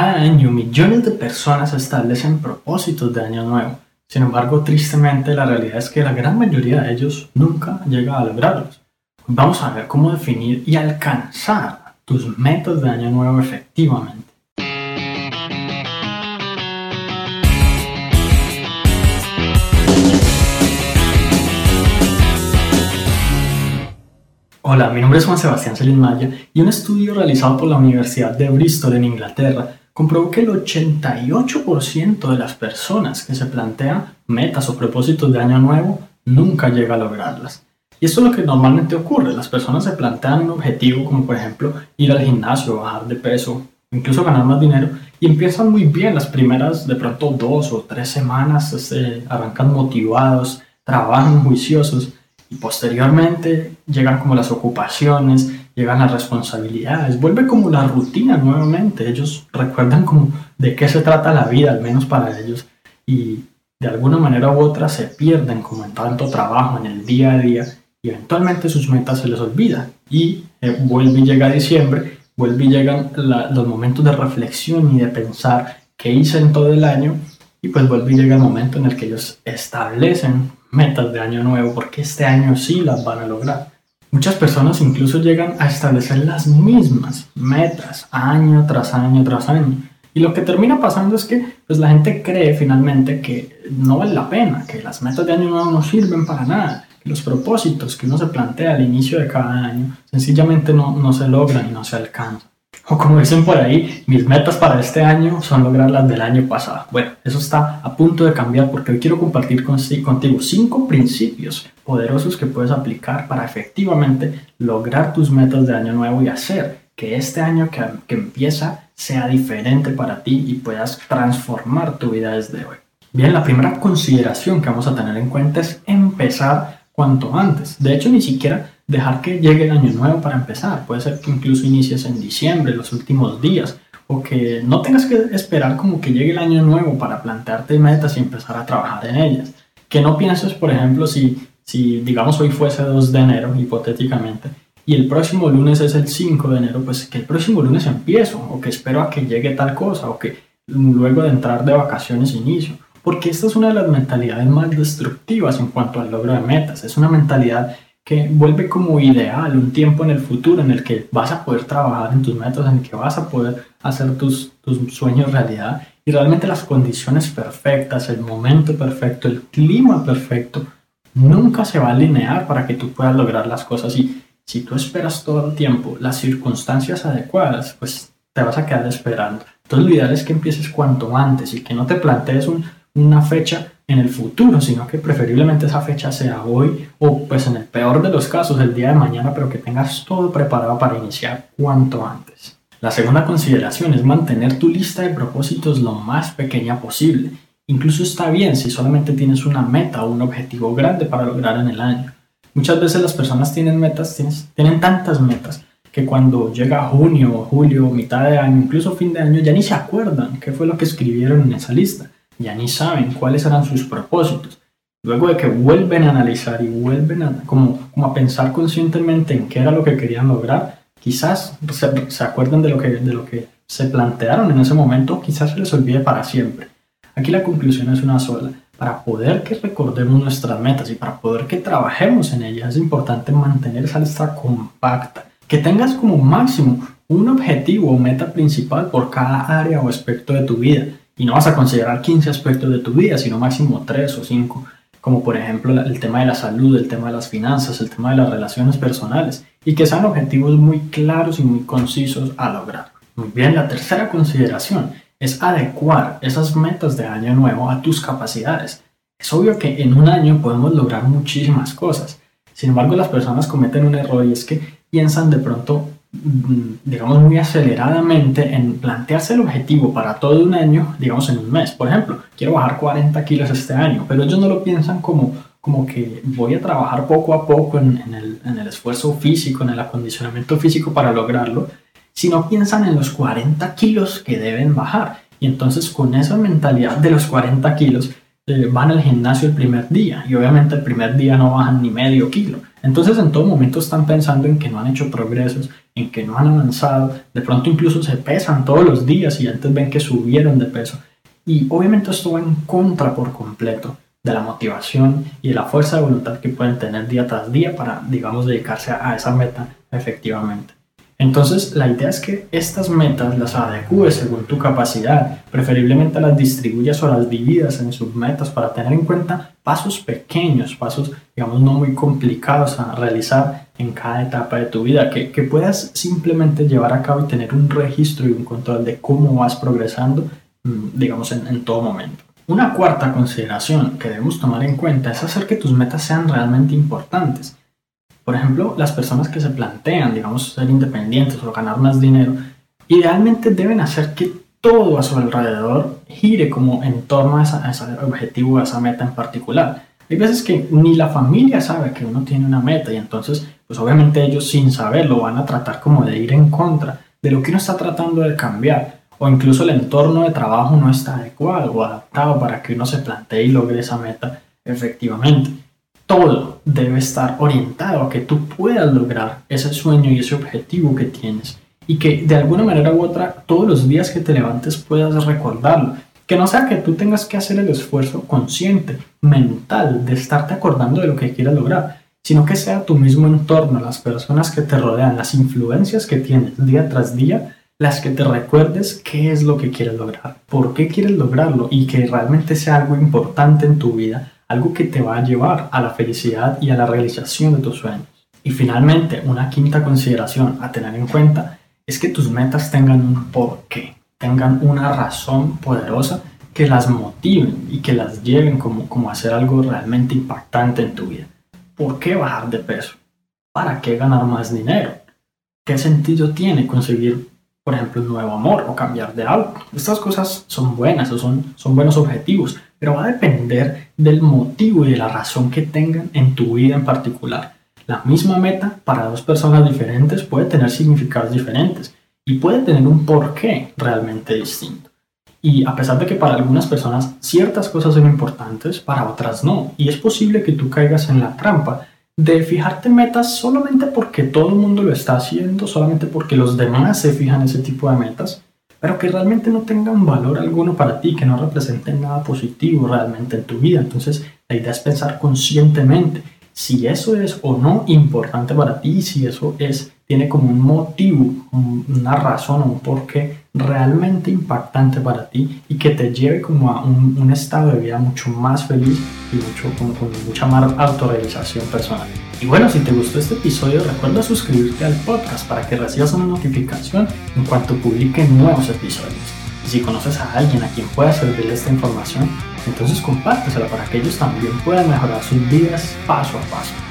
Cada año millones de personas establecen propósitos de año nuevo. Sin embargo, tristemente la realidad es que la gran mayoría de ellos nunca llega a lograrlos. Vamos a ver cómo definir y alcanzar tus metas de año nuevo efectivamente. Hola, mi nombre es Juan Sebastián Celis Maya y un estudio realizado por la Universidad de Bristol en Inglaterra comprobó que el 88% de las personas que se plantean metas o propósitos de año nuevo nunca llega a lograrlas. Y esto es lo que normalmente ocurre. Las personas se plantean un objetivo como por ejemplo ir al gimnasio, bajar de peso, incluso ganar más dinero y empiezan muy bien las primeras de pronto dos o tres semanas, este, arrancan motivados, trabajan juiciosos y posteriormente llegan como las ocupaciones, llegan las responsabilidades, vuelve como la rutina nuevamente, ellos recuerdan como de qué se trata la vida, al menos para ellos, y de alguna manera u otra se pierden como en tanto trabajo, en el día a día, y eventualmente sus metas se les olvidan, y eh, vuelve y llega diciembre, vuelve y llegan los momentos de reflexión y de pensar qué hice en todo el año, y pues vuelve y llega el momento en el que ellos establecen metas de año nuevo, porque este año sí las van a lograr. Muchas personas incluso llegan a establecer las mismas metas año tras año tras año. Y lo que termina pasando es que pues, la gente cree finalmente que no vale la pena, que las metas de año nuevo no sirven para nada, que los propósitos que uno se plantea al inicio de cada año sencillamente no, no se logran y no se alcanzan. O como dicen por ahí, mis metas para este año son lograr las del año pasado. Bueno, eso está a punto de cambiar porque hoy quiero compartir contigo cinco principios poderosos que puedes aplicar para efectivamente lograr tus metas de año nuevo y hacer que este año que, que empieza sea diferente para ti y puedas transformar tu vida desde hoy. Bien, la primera consideración que vamos a tener en cuenta es empezar cuanto antes. De hecho, ni siquiera dejar que llegue el año nuevo para empezar. Puede ser que incluso inicies en diciembre, los últimos días, o que no tengas que esperar como que llegue el año nuevo para plantearte metas y empezar a trabajar en ellas. Que no pienses, por ejemplo, si, si digamos hoy fuese 2 de enero, hipotéticamente, y el próximo lunes es el 5 de enero, pues que el próximo lunes empiezo, o que espero a que llegue tal cosa, o que luego de entrar de vacaciones inicio. Porque esta es una de las mentalidades más destructivas en cuanto al logro de metas. Es una mentalidad que vuelve como ideal un tiempo en el futuro en el que vas a poder trabajar en tus metas, en el que vas a poder hacer tus, tus sueños realidad y realmente las condiciones perfectas, el momento perfecto, el clima perfecto, nunca se va a alinear para que tú puedas lograr las cosas y si tú esperas todo el tiempo las circunstancias adecuadas, pues te vas a quedar esperando. Entonces lo ideal es que empieces cuanto antes y que no te plantees una fecha en el futuro, sino que preferiblemente esa fecha sea hoy o pues en el peor de los casos el día de mañana, pero que tengas todo preparado para iniciar cuanto antes. La segunda consideración es mantener tu lista de propósitos lo más pequeña posible. Incluso está bien si solamente tienes una meta o un objetivo grande para lograr en el año. Muchas veces las personas tienen metas, tienen tantas metas que cuando llega junio, julio, mitad de año, incluso fin de año, ya ni se acuerdan qué fue lo que escribieron en esa lista ya ni saben cuáles eran sus propósitos. Luego de que vuelven a analizar y vuelven a, como, como a pensar conscientemente en qué era lo que querían lograr, quizás se, se acuerden de lo, que, de lo que se plantearon en ese momento, quizás se les olvide para siempre. Aquí la conclusión es una sola. Para poder que recordemos nuestras metas y para poder que trabajemos en ellas es importante mantener esa lista compacta. Que tengas como máximo un objetivo o meta principal por cada área o aspecto de tu vida y no vas a considerar 15 aspectos de tu vida, sino máximo 3 o 5, como por ejemplo el tema de la salud, el tema de las finanzas, el tema de las relaciones personales, y que sean objetivos muy claros y muy concisos a lograr. Muy bien, la tercera consideración es adecuar esas metas de año nuevo a tus capacidades. Es obvio que en un año podemos lograr muchísimas cosas. Sin embargo, las personas cometen un error y es que piensan de pronto digamos, muy aceleradamente en plantearse el objetivo para todo un año, digamos, en un mes. Por ejemplo, quiero bajar 40 kilos este año, pero ellos no lo piensan como, como que voy a trabajar poco a poco en, el, en el esfuerzo físico, en el acondicionamiento físico para lograrlo, sino piensan en los 40 kilos que deben bajar. Y entonces con esa mentalidad de los 40 kilos, eh, van al gimnasio el primer día y obviamente el primer día no bajan ni medio kilo. Entonces en todo momento están pensando en que no han hecho progresos, en que no han avanzado, de pronto incluso se pesan todos los días y antes ven que subieron de peso. Y obviamente esto va en contra por completo de la motivación y de la fuerza de voluntad que pueden tener día tras día para, digamos, dedicarse a esa meta efectivamente. Entonces, la idea es que estas metas las adecues según tu capacidad, preferiblemente las distribuyas o las dividas en submetas para tener en cuenta pasos pequeños, pasos, digamos, no muy complicados a realizar en cada etapa de tu vida, que, que puedas simplemente llevar a cabo y tener un registro y un control de cómo vas progresando, mm, digamos, en, en todo momento. Una cuarta consideración que debemos tomar en cuenta es hacer que tus metas sean realmente importantes. Por ejemplo, las personas que se plantean, digamos, ser independientes o ganar más dinero, idealmente deben hacer que todo a su alrededor gire como en torno a, ese objetivo, a esa meta en particular. Hay veces que ni la familia sabe que uno tiene una meta y entonces, pues obviamente ellos sin saberlo van a tratar como de ir en contra de lo que uno está tratando de cambiar o incluso el entorno de trabajo no está adecuado o adaptado para que uno se plantee y logre esa meta efectivamente todo debe estar orientado a que tú puedas lograr ese sueño y ese objetivo que tienes y que de alguna manera u otra todos los días que te levantes puedas recordarlo. Que no sea que tú tengas que hacer el esfuerzo consciente, mental, de estarte acordando de lo que quieras lograr, sino que sea tu mismo entorno, las personas que te rodean, las influencias que tienes día tras día, las que te recuerdes qué es lo que quieres lograr, por qué quieres lograrlo y que realmente sea algo importante en tu vida algo que te va a llevar a la felicidad y a la realización de tus sueños. Y finalmente, una quinta consideración a tener en cuenta es que tus metas tengan un porqué, tengan una razón poderosa que las motiven y que las lleven como, como a hacer algo realmente impactante en tu vida. ¿Por qué bajar de peso? ¿Para qué ganar más dinero? ¿Qué sentido tiene conseguir, por ejemplo, un nuevo amor o cambiar de algo? Estas cosas son buenas o son, son buenos objetivos, pero va a depender del motivo y de la razón que tengan en tu vida en particular. La misma meta para dos personas diferentes puede tener significados diferentes y puede tener un porqué realmente distinto. Y a pesar de que para algunas personas ciertas cosas son importantes, para otras no. Y es posible que tú caigas en la trampa de fijarte metas solamente porque todo el mundo lo está haciendo, solamente porque los demás se fijan ese tipo de metas pero que realmente no tengan valor alguno para ti, que no representen nada positivo realmente en tu vida. Entonces, la idea es pensar conscientemente si eso es o no importante para ti, si eso es, tiene como un motivo, una razón o un porqué realmente impactante para ti y que te lleve como a un, estado de vida mucho más feliz y mucho, con, con mucha más autorrealización personal. Y bueno, si te gustó este episodio, recuerda suscribirte al podcast para que recibas una notificación en cuanto publique nuevos episodios. Y si conoces a alguien a quien pueda servirle esta información, entonces compártesela para que ellos también puedan mejorar sus vidas paso a paso.